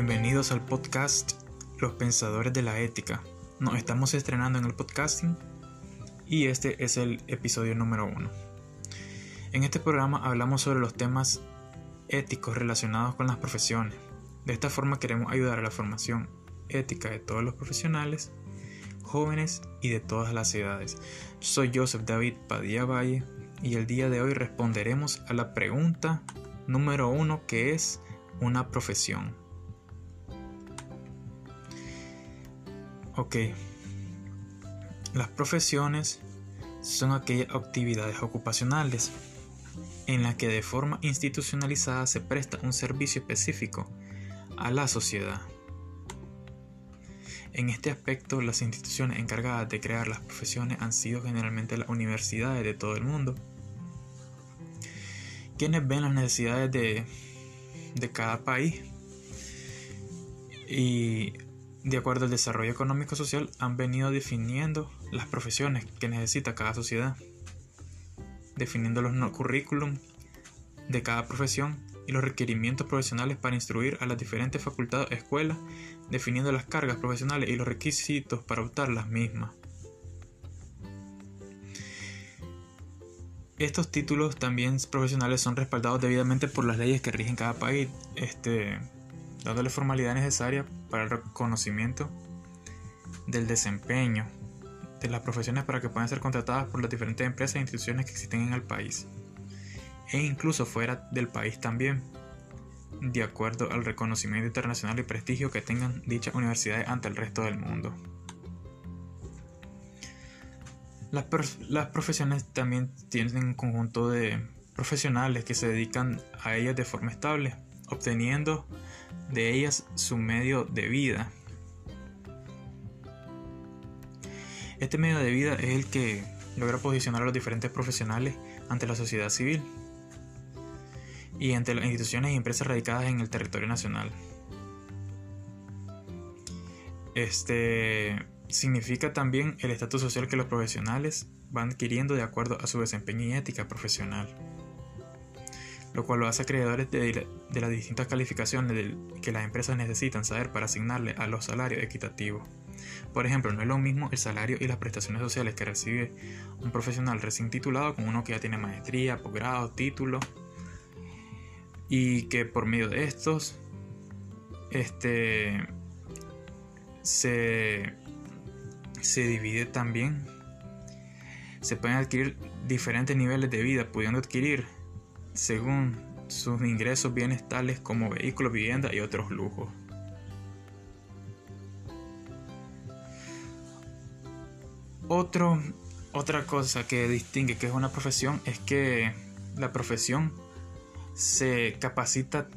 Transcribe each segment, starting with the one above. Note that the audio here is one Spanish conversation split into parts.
Bienvenidos al podcast Los Pensadores de la Ética. Nos estamos estrenando en el podcasting y este es el episodio número uno. En este programa hablamos sobre los temas éticos relacionados con las profesiones. De esta forma queremos ayudar a la formación ética de todos los profesionales, jóvenes y de todas las edades. Soy Joseph David Padilla Valle y el día de hoy responderemos a la pregunta número uno que es una profesión. Ok, las profesiones son aquellas actividades ocupacionales en las que de forma institucionalizada se presta un servicio específico a la sociedad. En este aspecto, las instituciones encargadas de crear las profesiones han sido generalmente las universidades de todo el mundo, quienes ven las necesidades de, de cada país y de acuerdo al desarrollo económico social han venido definiendo las profesiones que necesita cada sociedad, definiendo los currículum de cada profesión y los requerimientos profesionales para instruir a las diferentes facultades o escuelas, definiendo las cargas profesionales y los requisitos para optar las mismas. Estos títulos también profesionales son respaldados debidamente por las leyes que rigen cada país, este, dándole formalidad necesaria para el reconocimiento del desempeño de las profesiones para que puedan ser contratadas por las diferentes empresas e instituciones que existen en el país e incluso fuera del país también, de acuerdo al reconocimiento internacional y prestigio que tengan dichas universidades ante el resto del mundo. Las, las profesiones también tienen un conjunto de profesionales que se dedican a ellas de forma estable, obteniendo de ellas su medio de vida. Este medio de vida es el que logra posicionar a los diferentes profesionales ante la sociedad civil y entre las instituciones y empresas radicadas en el territorio nacional. Este significa también el estatus social que los profesionales van adquiriendo de acuerdo a su desempeño y ética profesional, lo cual lo hace acreedores de, las distintas calificaciones que las empresas necesitan saber para asignarle a los salarios equitativos. Por ejemplo, no es lo mismo el salario y las prestaciones sociales que recibe un profesional recién titulado con uno que ya tiene maestría, posgrado, título y que por medio de estos este se, se divide también se pueden adquirir diferentes niveles de vida pudiendo adquirir según sus ingresos bienes tales como vehículos, vivienda y otros lujos. Otro, otra cosa que distingue que es una profesión es que la profesión se capacita,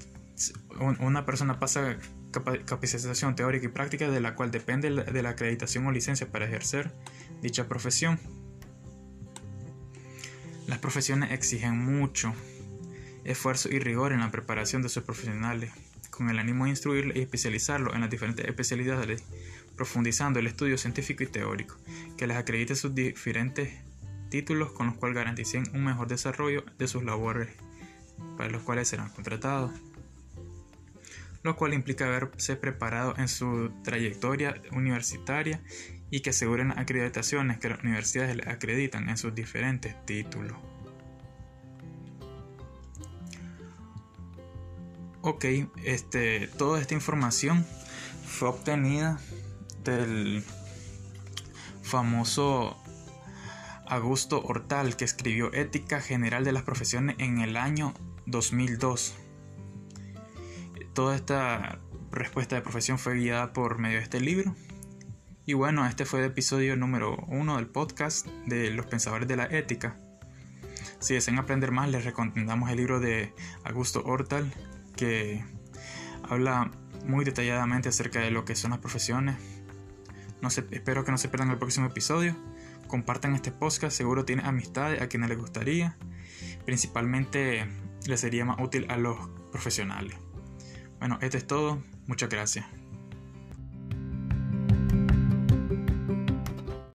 una persona pasa capacitación teórica y práctica de la cual depende de la acreditación o licencia para ejercer dicha profesión. Las profesiones exigen mucho esfuerzo y rigor en la preparación de sus profesionales, con el ánimo de instruirlos y especializarlos en las diferentes especialidades, profundizando el estudio científico y teórico, que les acredite sus diferentes títulos con los cuales garanticen un mejor desarrollo de sus labores para los cuales serán contratados, lo cual implica haberse preparado en su trayectoria universitaria y que aseguren acreditaciones que las universidades les acreditan en sus diferentes títulos. Ok, este, toda esta información fue obtenida del famoso Augusto Hortal, que escribió Ética General de las Profesiones en el año 2002. Toda esta respuesta de profesión fue guiada por medio de este libro. Y bueno, este fue el episodio número uno del podcast de los pensadores de la ética. Si desean aprender más, les recomendamos el libro de Augusto Hortal, que habla muy detalladamente acerca de lo que son las profesiones. No espero que no se pierdan el próximo episodio. Compartan este podcast, seguro tiene amistades a quienes les gustaría. Principalmente le sería más útil a los profesionales. Bueno, esto es todo. Muchas gracias.